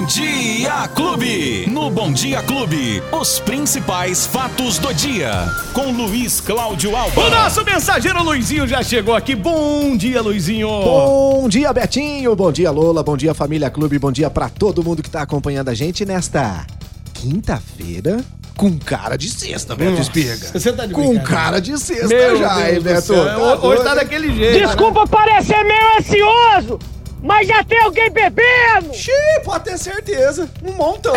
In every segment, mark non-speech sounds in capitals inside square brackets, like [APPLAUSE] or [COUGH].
Bom Dia Clube. No Bom Dia Clube, os principais fatos do dia. Com Luiz Cláudio Alba. O nosso mensageiro Luizinho já chegou aqui. Bom dia, Luizinho. Bom dia, Betinho. Bom dia, Lola. Bom dia, Família Clube. Bom dia pra todo mundo que tá acompanhando a gente nesta quinta-feira. Com cara de sexta, Beto Nossa, Espiga. você tá de Com cara de sexta Meu já, hein, Deus do Beto? céu. Tá Hoje doido, tá hein? daquele jeito. Desculpa parecer meio ansioso, mas já tem alguém bebendo! Xiii, pode ter certeza. Um montão.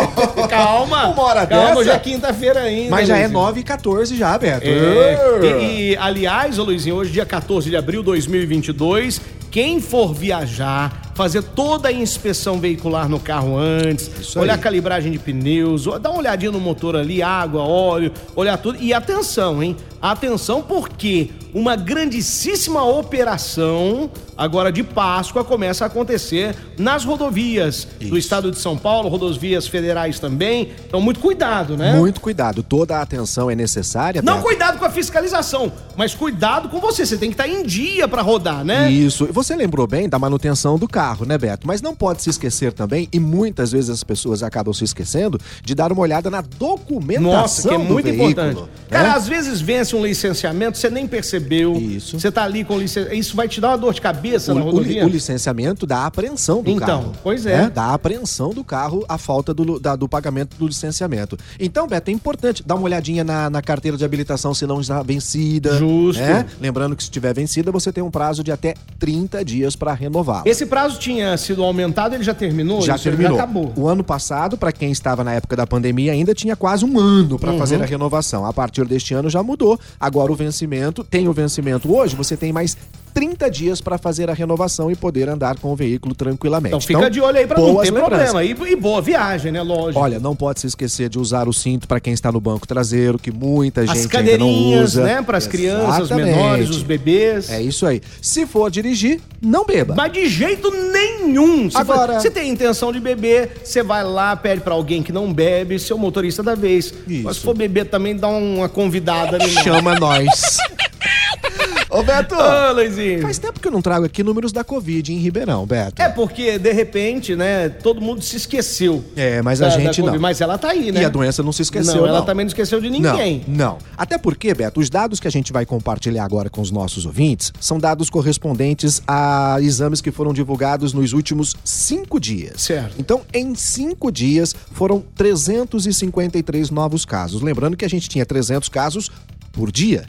[LAUGHS] Calma. Uma hora Calma, dessa. hoje é quinta-feira ainda. Mas já é Luizinho. 9 e 14 já, Beto. É. E, e, aliás, ô Luizinho, hoje, dia 14 de abril de 2022, quem for viajar, fazer toda a inspeção veicular no carro antes, Isso olhar aí. a calibragem de pneus, dar uma olhadinha no motor ali, água, óleo, olhar tudo. E atenção, hein? Atenção porque uma grandíssima operação agora de Páscoa começa a acontecer nas rodovias do Isso. estado de São Paulo, rodovias federais também. Então, muito cuidado, né? Muito cuidado. Toda a atenção é necessária. Não Beto. cuidado com a fiscalização, mas cuidado com você. Você tem que estar em dia pra rodar, né? Isso. E Você lembrou bem da manutenção do carro, né, Beto? Mas não pode se esquecer também, e muitas vezes as pessoas acabam se esquecendo, de dar uma olhada na documentação Nossa, que é muito veículo, importante. né? Cara, às vezes vence um licenciamento, você nem percebeu. Isso. Você tá ali com licença. Isso vai te dar uma dor de cabeça na O, o, rodovia? o licenciamento da apreensão do Então, carro. pois é. né? Da apreensão do carro, a falta do, da- do pagamento do licenciamento. Então, Beto, é importante dar uma olhadinha na, na carteira de habilitação se não está vencida. Justo. né? Lembrando que se estiver vencida, você tem um prazo de até 30 dias para renová-la. Esse prazo tinha sido aumentado, ele já terminou? Já Isso terminou. Já acabou. O ano passado, para quem estava na época da pandemia, ainda tinha quase um ano para Uhum. fazer a renovação. A partir deste ano já mudou. Agora o vencimento, tem o vencimento hoje, você tem mais 30 dias para fazer a renovação e poder andar com o veículo tranquilamente. Então fica de olho aí pra não ter lembranças. problema. E, e boa viagem, né? Lógico. Olha, não pode se esquecer de usar o cinto para quem está no banco traseiro, que muita As gente ainda não cadeirinhas, usa. né? Para as crianças, menores, os bebês. É isso aí. Se for dirigir, não beba. Mas de jeito nenhum. Se, Agora- for- se tem intenção de beber, você vai lá, pede pra alguém que não bebe, seu motorista da vez. Isso. Mas se for beber também, dá uma convidada ali. Chama nós. [LAUGHS] Ô, Beto! Ô, Luizinho. Faz tempo que eu não trago aqui números da Covid em Ribeirão, Beto. É porque, de repente, né, todo mundo se esqueceu. É, mas a da- da gente não. Mas ela tá aí, né? E a doença não se esqueceu, Não, ela não. também não esqueceu de ninguém. Não, não. Até porque, Beto, os dados que a gente vai compartilhar agora com os nossos ouvintes são dados correspondentes a exames que foram divulgados nos últimos cinco dias. Certo. Então, em cinco dias, foram 353 novos casos. Lembrando que a gente tinha 300 casos por dia,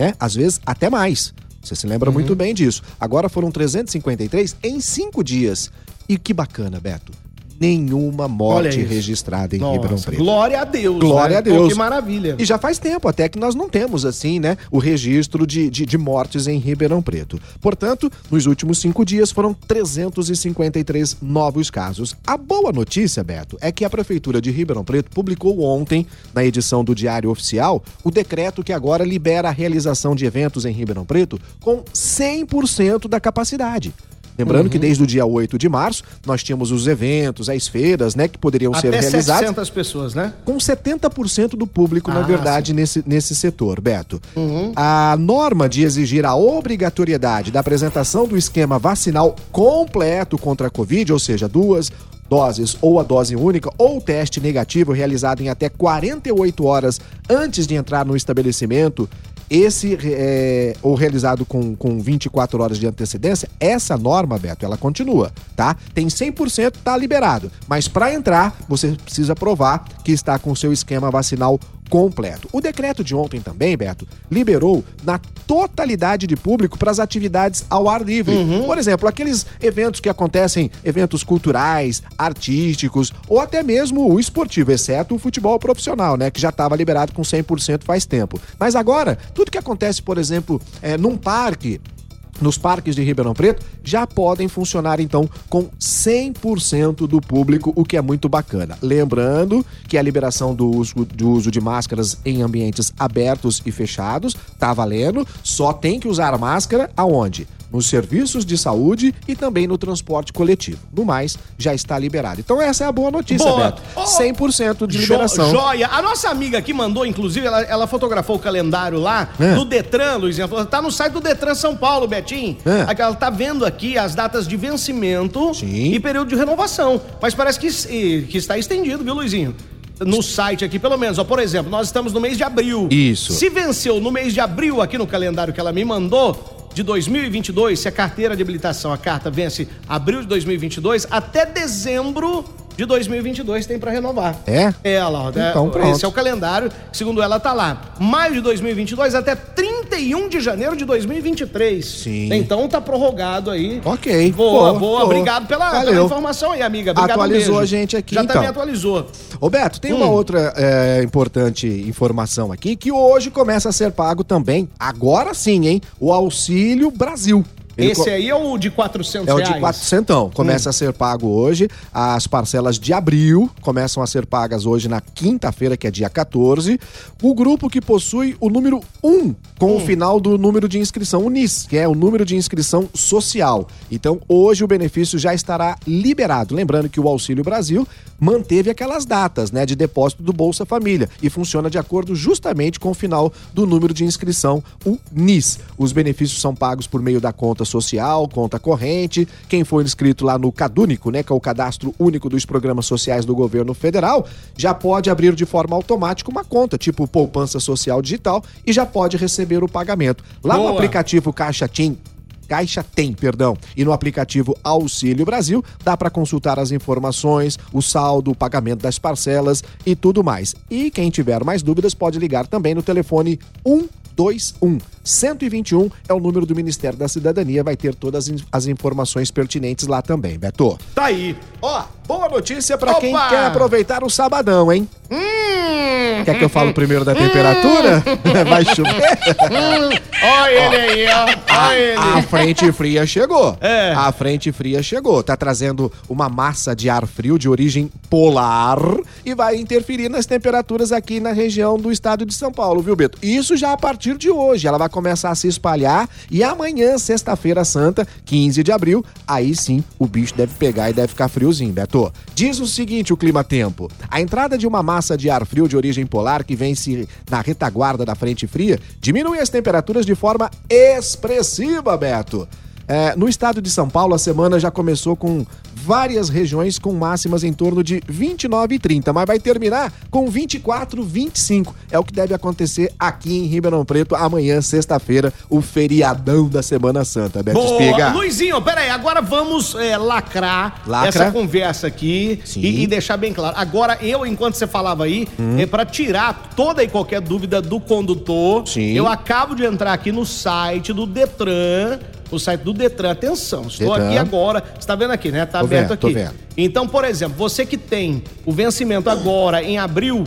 né? Às vezes até mais. Você se lembra Uhum. muito bem disso. Agora foram 353 em cinco dias. E que bacana, Beto. Nenhuma morte registrada em Ribeirão Nossa, Preto. glória a Deus. Glória né? a Deus. Pô, que maravilha. E já faz tempo até que nós não temos, assim, né, o registro de, de, de mortes em Ribeirão Preto. Portanto, nos últimos cinco dias foram 353 novos casos. A boa notícia, Beto, é que a Prefeitura de Ribeirão Preto publicou ontem, na edição do Diário Oficial, o decreto que agora libera a realização de eventos em Ribeirão Preto com 100% da capacidade. Lembrando que Uhum. desde o dia 8 de março, nós tínhamos os eventos, as feiras, né, que poderiam ser Até realizados 700 pessoas, né? com 70% do público, na Ah, verdade, nesse, nesse setor, Beto. Uhum. A norma de exigir a obrigatoriedade da apresentação do esquema vacinal completo contra a Covid, ou seja, duas doses ou a dose única, ou teste negativo realizado em até 48 horas antes de entrar no estabelecimento, esse é, ou realizado com, com 24 horas de antecedência, essa norma, Beto, ela continua, tá? Tem 100%, tá liberado. Mas para entrar, você precisa provar que está com o seu esquema vacinal completo. O decreto de ontem também, Beto, liberou na totalidade de público para as atividades ao ar livre. Por exemplo, aqueles eventos que acontecem, eventos culturais, artísticos ou até mesmo o esportivo, exceto o futebol profissional, né, que já estava liberado com 100% faz tempo. Mas agora, tudo que acontece, por exemplo, é, num parque, nos parques de Ribeirão Preto já podem funcionar então com 100% do público, o que é muito bacana. Lembrando que a liberação do uso, do uso de máscaras em ambientes abertos e fechados tá valendo, só tem que usar máscara aonde? Nos serviços de saúde e também no transporte coletivo. No mais, já está liberado. Então essa é a boa notícia, Boa. Beto. Oh, 100% de Jo- liberação. Joia. A nossa amiga aqui mandou, inclusive, ela, ela fotografou o calendário lá É. do Detran, Luizinha. Tá no site do Detran São Paulo, Betinho. É. Ela tá vendo aqui as datas de vencimento Sim. e período de renovação. Mas parece que, que está estendido, viu, Luizinho? No site aqui, pelo menos. Ó, por exemplo, nós estamos no mês de abril. Isso. Se venceu no mês de abril aqui no calendário que ela me mandou, de 2022, se a carteira de habilitação, a carta vence abril de 2022, até dezembro de 2022 tem pra renovar. É? É, lá, ó, Então, é, pronto. esse é o calendário, segundo ela tá lá. Maio de 2022 até 31 de janeiro de 2023. Sim. Então tá prorrogado aí. Ok. Boa, boa. Obrigado pela, pela informação aí, amiga. Obrigado, Atualizou beijo. a gente aqui, Já então. também atualizou. Ô Beto, tem uma Hum. outra é, importante informação aqui, que hoje começa a ser pago também, agora sim, hein? O Auxílio Brasil. Ele Esse aí é o de 400 É o reais? de 400. Começa Hum. a ser pago hoje. As parcelas de abril começam a ser pagas hoje na quinta-feira, que é dia 14. O grupo que possui o número 1 com Hum. o final do número de inscrição, o NIS, que é o número de inscrição social. Então, hoje o benefício já estará liberado. Lembrando que o Auxílio Brasil manteve aquelas datas, né, de depósito do Bolsa Família e funciona de acordo justamente com o final do número de inscrição, o NIS. Os benefícios são pagos por meio da conta social, conta corrente. Quem for inscrito lá no Cadúnico, né, que é o cadastro único dos programas sociais do governo federal, já pode abrir de forma automática uma conta, tipo poupança social digital, e já pode receber o pagamento. Lá no Boa. aplicativo Caixa Tim, Caixa tem, perdão. E no aplicativo Auxílio Brasil dá para consultar as informações, o saldo, o pagamento das parcelas e tudo mais. E quem tiver mais dúvidas pode ligar também no telefone 121 121 é o número do Ministério da Cidadania, vai ter todas as in- as informações pertinentes lá também, Beto. Tá aí. Ó, boa notícia para quem quer aproveitar o sabadão, hein? Hum. Quer que eu falo primeiro da temperatura? [LAUGHS] Vai chover. Olha ele aí, ó. Olha ele. A frente fria chegou. É. A frente fria chegou. Tá trazendo uma massa de ar frio de origem polar e vai interferir nas temperaturas aqui na região do estado de São Paulo, viu, Beto? Isso já a partir de hoje. Ela vai começar a se espalhar e amanhã, sexta-feira santa, 15 de abril, aí sim o bicho deve pegar e deve ficar friozinho, Beto. Diz o seguinte: o clima-tempo. A entrada de uma massa de ar frio de origem polar que vence na retaguarda da frente fria diminui as temperaturas de forma expressiva, Beto. É, no estado de São Paulo, a semana já começou com várias regiões com máximas em torno de 29 e 30, mas vai terminar com 24, 25. É o que deve acontecer aqui em Ribeirão Preto amanhã, sexta-feira, o feriadão da Semana Santa. Beto Boa. Espiga. Luizinho, pera aí, agora vamos é, lacrar Lacra. essa conversa aqui e, e deixar bem claro. Agora, eu, enquanto você falava aí, Hum. é para tirar toda e qualquer dúvida do condutor, Sim. eu acabo de entrar aqui no site do Detran, o site do Detran. Atenção, estou Detran. aqui agora. Você tá vendo aqui, né? Tá Tô aberto vendo, aqui. Então, por exemplo, você que tem o vencimento agora em abril,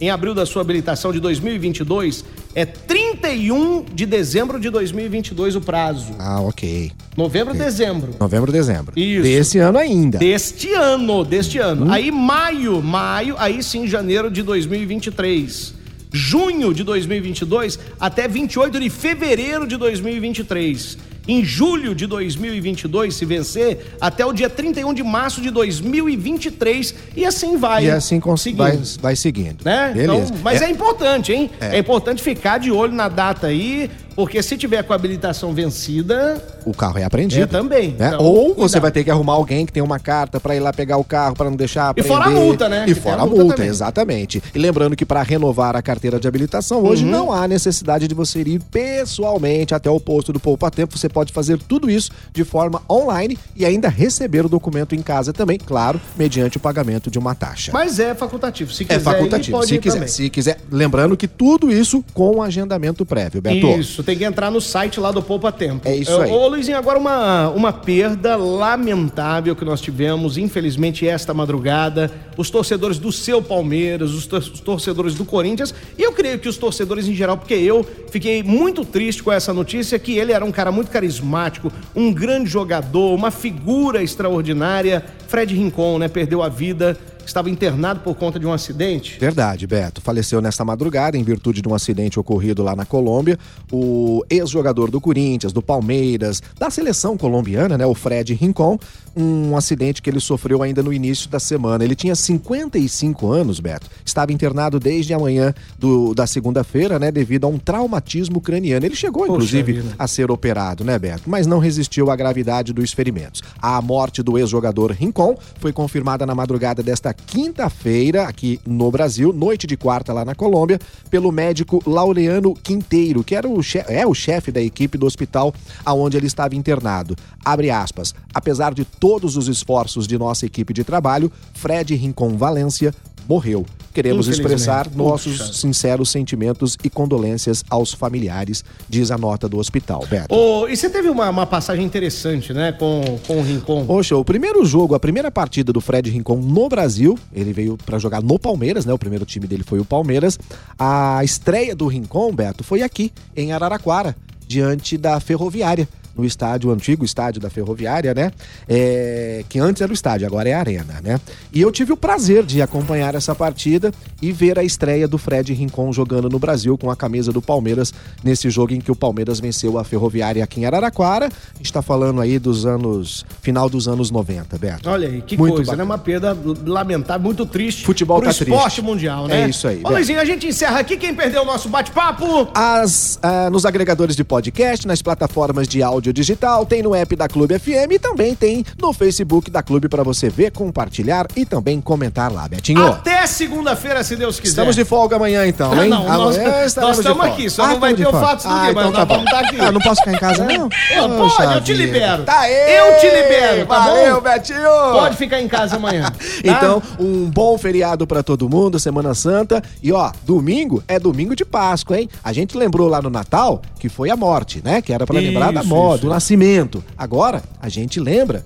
em abril da sua habilitação de 2022, é 31 de dezembro de 2022 o prazo. Ah, ok. Novembro, dezembro. Novembro, dezembro. Isso. Desse ano ainda. Deste ano, deste ano. Aí maio, maio, aí sim janeiro de 2023. Junho de 2022 até 28 de fevereiro de 2023. Em julho de 2022, se vencer, até o dia 31 de março de 2023 e assim vai. E assim cons- seguindo. vai, vai seguindo. Né? Beleza. Então, mas é, importante, hein? É. É. importante ficar de olho na data aí, porque se tiver com a habilitação vencida, O carro é apreendido. É, também. né? Então, Ou você cuidado. vai ter que arrumar alguém que tem uma carta pra ir lá pegar o carro pra não deixar E fora a multa, né? E Que fora a multa multa, exatamente. E lembrando que pra renovar a carteira de habilitação, hoje Uhum. não há necessidade de você ir pessoalmente até o posto do Poupa Tempo. Você pode fazer tudo isso de forma online e ainda receber o documento em casa também, claro, mediante o pagamento de uma taxa. mas é facultativo. Se é quiser, facultativo. ir, pode Se quiser, também. se quiser, lembrando que tudo isso com agendamento prévio, Beto. Isso, tem que entrar no site lá do Poupa Tempo. É isso aí. Ô, Luizinho, agora uma, uma perda lamentável que nós tivemos, infelizmente, esta madrugada. Os torcedores do seu Palmeiras, os, tor- os torcedores do Corinthians, e eu creio que os torcedores em geral, porque eu fiquei muito triste com essa notícia, que ele era um cara muito carismático, um grande jogador, uma figura extraordinária. Fred Rincon, né, perdeu a vida estava internado por conta de um acidente. Verdade, Beto. Faleceu nesta madrugada em virtude de um acidente ocorrido lá na Colômbia. O ex-jogador do Corinthians, do Palmeiras, da seleção colombiana, né, o Fred Rincon, um acidente que ele sofreu ainda no início da semana. Ele tinha 55 anos, Beto. Estava internado desde a manhã do, da segunda-feira, né, devido a um traumatismo craniano. Ele chegou, Poxa inclusive, vida. a ser operado, né, Beto? Mas não resistiu à gravidade dos ferimentos. A morte do ex-jogador Rincon foi confirmada na madrugada desta quinta-feira, aqui no Brasil, noite de quarta lá na Colômbia, pelo médico Laureano Quinteiro, que era o chefe, é o chefe da equipe do hospital aonde ele estava internado. Abre aspas. Apesar de todos os esforços de nossa equipe de trabalho, Fred Rincon Valência morreu. Queremos expressar nossos sinceros sentimentos e condolências aos familiares, diz a nota do hospital. Beto. Ô, e você teve uma, uma passagem interessante, né, com, com o Rincon. Poxa, o primeiro jogo, a primeira partida do Fred Rincon no Brasil, ele veio pra jogar no Palmeiras, né? O primeiro time dele foi o Palmeiras. A estreia do Rincon, Beto, foi aqui, em Araraquara, diante da Ferroviária. No estádio, o antigo estádio da Ferroviária, né? É, que antes era o estádio, agora é a Arena, né? E eu tive o prazer de acompanhar essa partida e ver a estreia do Fred Rincon jogando no Brasil com a camisa do Palmeiras, nesse jogo em que o Palmeiras venceu a Ferroviária aqui em Araraquara. A gente tá falando aí dos anos. final dos anos 90, Beto. Olha aí, que Muito coisa, bacana. né? Uma perda lamentável, muito triste. Futebol pro tá esporte triste. mundial, né? É isso aí, Ô. Luizinho, a gente encerra aqui. Quem perdeu o nosso bate-papo? As, ah, nos agregadores de podcast, nas plataformas de áudio digital, tem no app da Clube FM e também tem no Facebook da Clube para você ver, compartilhar e também comentar lá, Betinho. Até segunda-feira, se Deus quiser. Estamos de folga amanhã então, hein? Não, nós- Amanhã nós estamos aqui, só não vai ter o fato do dia, mas então nós tá bom. vamos estar aqui. Ah, não posso ficar em casa, não? Não, Poxa pode, eu te libero. Tá aí! Eu te libero, tá Valeu, bom? Betinho! Pode ficar em casa amanhã. [LAUGHS] tá? Então, um bom feriado pra todo mundo, Semana Santa. E ó, domingo é domingo de Páscoa, hein? A gente lembrou lá no Natal que foi a morte, né? Que era pra lembrar da morte, do nascimento. Agora, a gente lembra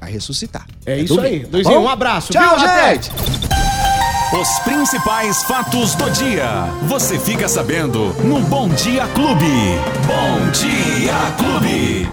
a ressuscitar. É isso aí. Luizinho, bom? um abraço, Tchau, viu? Até. gente! Os principais fatos do dia. Você fica sabendo no Bom Dia Clube. Bom Dia Clube.